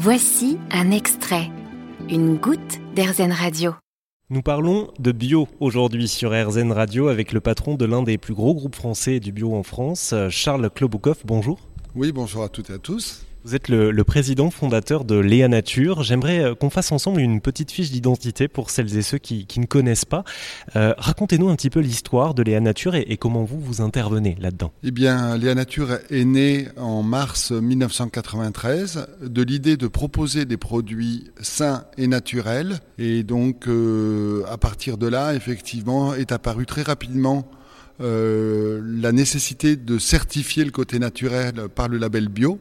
Voici un extrait, une goutte d'Airzen Radio. Nous parlons de bio aujourd'hui sur RZN Radio avec le patron de l'un des plus gros groupes français du bio en France, Charles Kloboukov. Bonjour. Oui, bonjour à toutes et à tous. Vous êtes le, président fondateur de Léa Nature. J'aimerais euh, qu'on fasse ensemble une petite fiche d'identité pour celles et ceux qui, ne connaissent pas. Euh, racontez-nous un petit peu l'histoire de Léa Nature et, comment vous vous intervenez là-dedans. Eh bien, Léa Nature est née en mars 1993 de l'idée de proposer des produits sains et naturels. Et donc, euh, à partir de là, effectivement, est apparu très rapidement la nécessité de certifier le côté naturel par le label bio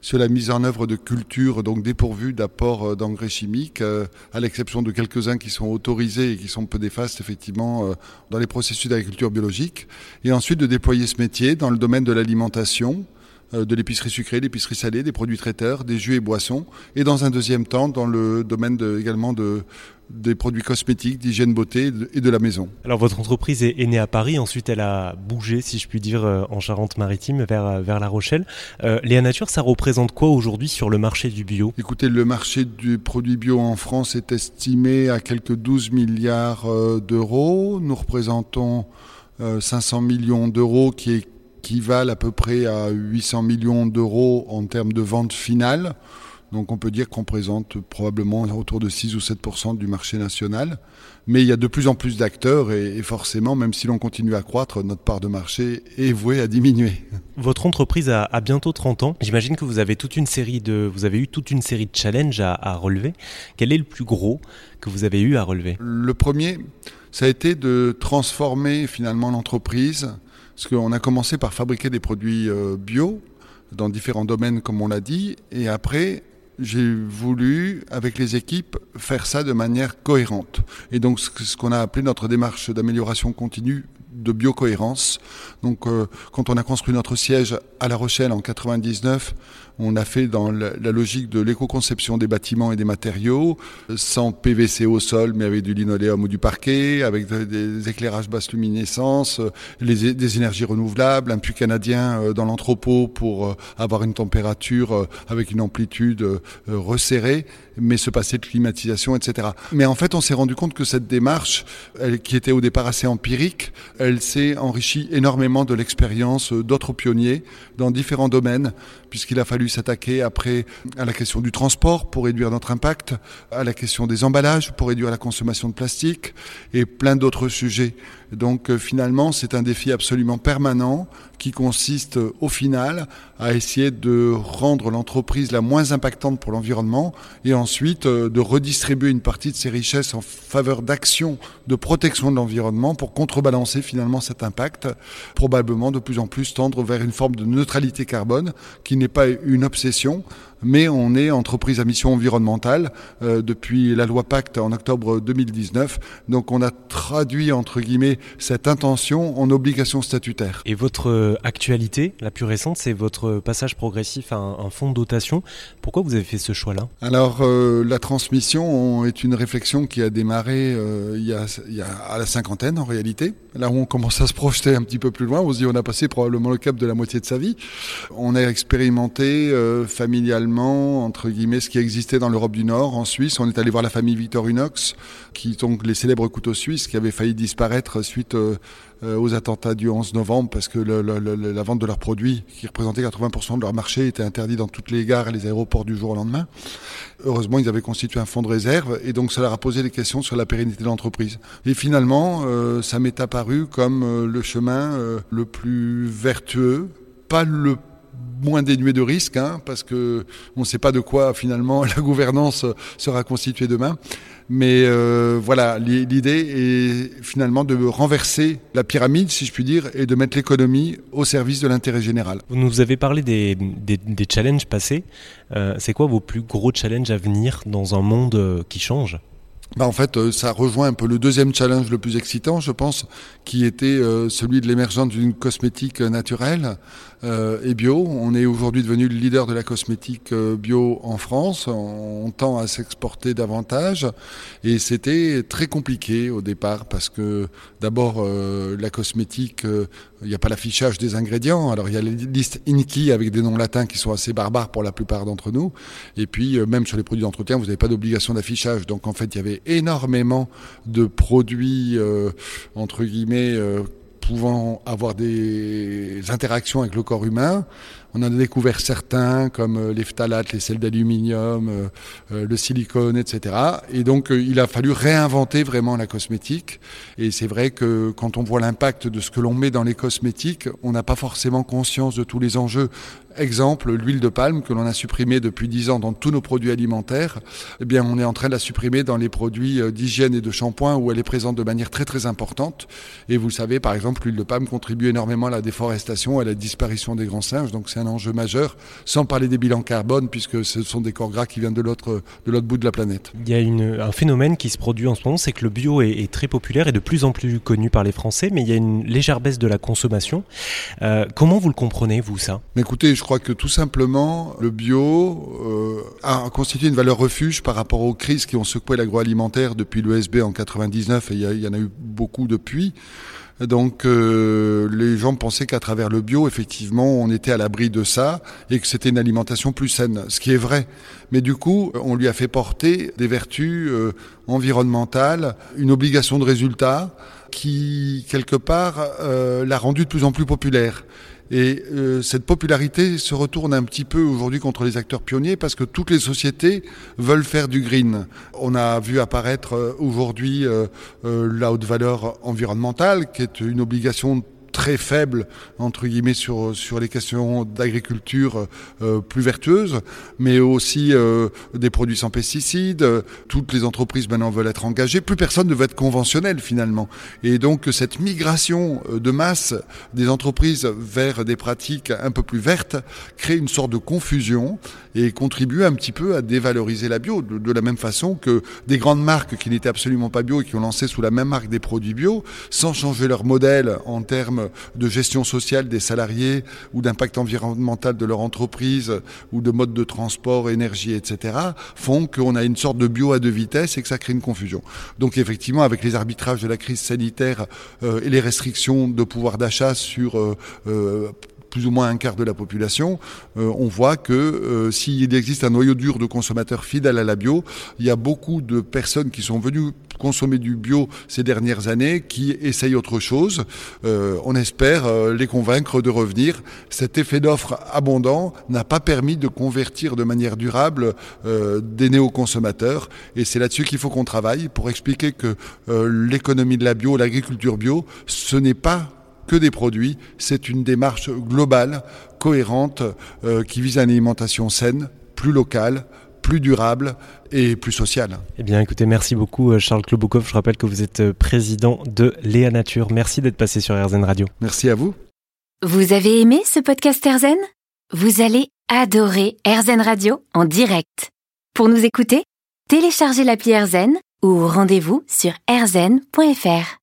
sur la mise en œuvre de cultures donc dépourvues d'apport euh, d'engrais chimiques, euh, à l'exception de quelques-uns qui sont autorisés et qui sont peu néfastes effectivement euh, dans les processus d'agriculture biologique, et ensuite de déployer ce métier dans le domaine de l'alimentation, de l'épicerie sucrée, l'épicerie salée, des produits traiteurs, des jus et boissons, et dans un deuxième temps dans le domaine également de des produits cosmétiques, d'hygiène beauté et de la maison. Alors votre entreprise est, née à Paris, ensuite elle a bougé, si je puis dire, euh, en Charente-Maritime vers, euh, vers La Rochelle. Euh, Léa Nature, ça représente quoi aujourd'hui sur le marché du bio? Écoutez, le marché du produit bio en France est estimé à quelques 12 milliards d'euros. Nous représentons 500 millions d'euros qui équivalent à peu près à 800 millions d'euros en termes de vente finale. Donc on peut dire qu'on présente probablement autour de 6 ou 7 du marché national. Mais il y a de plus en plus d'acteurs et, forcément, même si l'on continue à croître, notre part de marché est vouée à diminuer. Votre entreprise a, bientôt 30 ans. J'imagine que vous avez toute une série de, vous avez eu toute une série de challenges à, à relever. Quel est le plus gros que vous avez eu à relever? Le premier, ça a été de transformer finalement l'entreprise. Parce qu'on a commencé par fabriquer des produits euh, bio dans différents domaines, comme on l'a dit, et après j'ai voulu, avec les équipes, faire ça de manière cohérente. Et donc, ce qu'on a appelé notre démarche d'amélioration continue de biocohérence. Donc, euh, quand on a construit notre siège à La Rochelle en 99, on a fait dans la, logique de l'éco-conception des bâtiments et des matériaux, sans PVC au sol, mais avec du linoléum ou du parquet, avec des éclairages basse luminescence, les, des énergies renouvelables, un puits canadien euh, dans l'entrepôt pour euh, avoir une température avec une amplitude resserrée, mais se passer de climatisation, etc. Mais en fait, on s'est rendu compte que cette démarche, qui était au départ assez empirique, elle s'est enrichie énormément de l'expérience d'autres pionniers dans différents domaines, puisqu'il a fallu s'attaquer après à la question du transport pour réduire notre impact, à la question des emballages pour réduire la consommation de plastique et plein d'autres sujets. Donc euh, finalement, c'est un défi absolument permanent qui consiste euh, au final à essayer de rendre l'entreprise la moins impactante pour l'environnement et ensuite euh, de redistribuer une partie de ses richesses en faveur d'actions de protection de l'environnement pour contrebalancer finalement cet impact, probablement de plus en plus tendre vers une forme de neutralité carbone qui n'est pas une obsession, mais on est entreprise à mission environnementale euh, depuis la loi Pacte en octobre 2019. Donc on a traduit entre guillemets cette intention en obligation statutaire. Et votre euh, actualité, la plus récente, c'est votre passage progressif à un, fonds de dotation. Pourquoi vous avez fait ce choix-là? Alors euh, la transmission est une réflexion qui a démarré il, y a, il y a à la cinquantaine en réalité. Là où on commence à se projeter un petit peu plus loin, on se dit on a passé probablement le cap de la moitié de sa vie. On a expérimenté familialement entre guillemets, ce qui existait dans l'Europe du Nord, en Suisse. On est allé voir la famille Victorinox, qui sont les célèbres couteaux suisses qui avaient failli disparaître suite euh, euh, aux attentats du 11 novembre, parce que la vente de leurs produits, qui représentait 80% de leur marché, était interdite dans toutes les gares et les aéroports du jour au lendemain. Heureusement, ils avaient constitué un fonds de réserve, et donc ça leur a posé des questions sur la pérennité de l'entreprise. Et finalement, euh, ça m'est apparu comme le chemin le plus vertueux, pas le moins dénué de risques, hein, parce que on ne sait pas de quoi finalement la gouvernance sera constituée demain. Mais euh, voilà, l'idée est finalement de renverser la pyramide, si je puis dire, et de mettre l'économie au service de l'intérêt général. Vous nous avez parlé des, des, challenges passés. Euh, c'est quoi vos plus gros challenges à venir dans un monde euh, qui change? Bah en fait, euh, ça rejoint un peu le deuxième challenge le plus excitant, je pense, qui était euh, celui de l'émergence d'une cosmétique naturelle euh, et bio. On est aujourd'hui devenu le leader de la cosmétique bio en France. On, tend à s'exporter davantage. Et c'était très compliqué au départ parce que d'abord, la cosmétique, il n'y a pas l'affichage des ingrédients. Alors il y a les listes INKI avec des noms latins qui sont assez barbares pour la plupart d'entre nous. Et puis, même sur les produits d'entretien, vous n'avez pas d'obligation d'affichage. Donc en fait, il y avait énormément de produits, euh, entre guillemets, euh, pouvant avoir des interactions avec le corps humain. On en a découvert certains comme euh, les phtalates, les sels d'aluminium, euh, euh, le silicone, etc. Et donc il a fallu réinventer vraiment la cosmétique. Et c'est vrai que quand on voit l'impact de ce que l'on met dans les cosmétiques, on n'a pas forcément conscience de tous les enjeux. Exemple, l'huile de palme que l'on a supprimée depuis 10 ans dans tous nos produits alimentaires, eh bien on est en train de la supprimer dans les produits d'hygiène et de shampoing où elle est présente de manière très très importante. Et vous savez, par exemple, l'huile de palme contribue énormément à la déforestation, à la disparition des grands singes. Donc c'est un enjeu majeur, sans parler des bilans carbone, puisque ce sont des corps gras qui viennent de l'autre, bout de la planète. Il y a un phénomène qui se produit en ce moment, c'est que le bio est, très populaire et de plus en plus connu par les Français, mais il y a une légère baisse de la consommation. Euh, comment vous le comprenez, vous, ça? Écoutez, je crois que tout simplement, le bio euh, a constitué une valeur refuge par rapport aux crises qui ont secoué l'agroalimentaire depuis l'ESB en 99, et il y, en a eu beaucoup depuis. Donc euh, les gens pensaient qu'à travers le bio, effectivement, on était à l'abri de ça et que c'était une alimentation plus saine, ce qui est vrai. Mais du coup, on lui a fait porter des vertus euh, environnementales, une obligation de résultat qui, quelque part, euh, l'a rendu de plus en plus populaire. Et euh, cette popularité se retourne un petit peu aujourd'hui contre les acteurs pionniers parce que toutes les sociétés veulent faire du green. On a vu apparaître euh, aujourd'hui euh, la haute valeur environnementale, qui est une obligation très faible entre guillemets sur sur les questions d'agriculture euh, plus vertueuse, mais aussi euh, des produits sans pesticides. Toutes les entreprises maintenant veulent être engagées. Plus personne ne veut être conventionnel finalement. Et donc cette migration euh, de masse des entreprises vers des pratiques un peu plus vertes crée une sorte de confusion et contribue un petit peu à dévaloriser la bio de, de la même façon que des grandes marques qui n'étaient absolument pas bio et qui ont lancé sous la même marque des produits bio sans changer leur modèle en termes de gestion sociale des salariés ou d'impact environnemental de leur entreprise ou de mode de transport, énergie, etc., font qu'on a une sorte de bio à deux vitesses et que ça crée une confusion. Donc effectivement, avec les arbitrages de la crise sanitaire euh, et les restrictions de pouvoir d'achat sur euh, euh, plus ou moins un quart de la population, on voit que s'il existe un noyau dur de consommateurs fidèles à la bio, il y a beaucoup de personnes qui sont venues consommer du bio ces dernières années, qui essayent autre chose. Euh, on espère les convaincre de revenir. Cet effet d'offre abondant n'a pas permis de convertir de manière durable des néo-consommateurs. Et c'est là-dessus qu'il faut qu'on travaille pour expliquer que l'économie de la bio, l'agriculture bio, ce n'est pas que des produits. C'est une démarche globale, cohérente, euh, qui vise à une alimentation saine, plus locale, plus durable et plus sociale. Eh bien, écoutez, merci beaucoup, euh, Charles Kloboukov. Je rappelle que vous êtes euh, président de Léa Nature. Merci d'être passé sur RZN Radio. Merci à vous. Vous avez aimé ce podcast RZN Vous allez adorer RZN Radio en direct. Pour nous écouter, téléchargez l'appli RZN ou rendez-vous sur rzn.fr.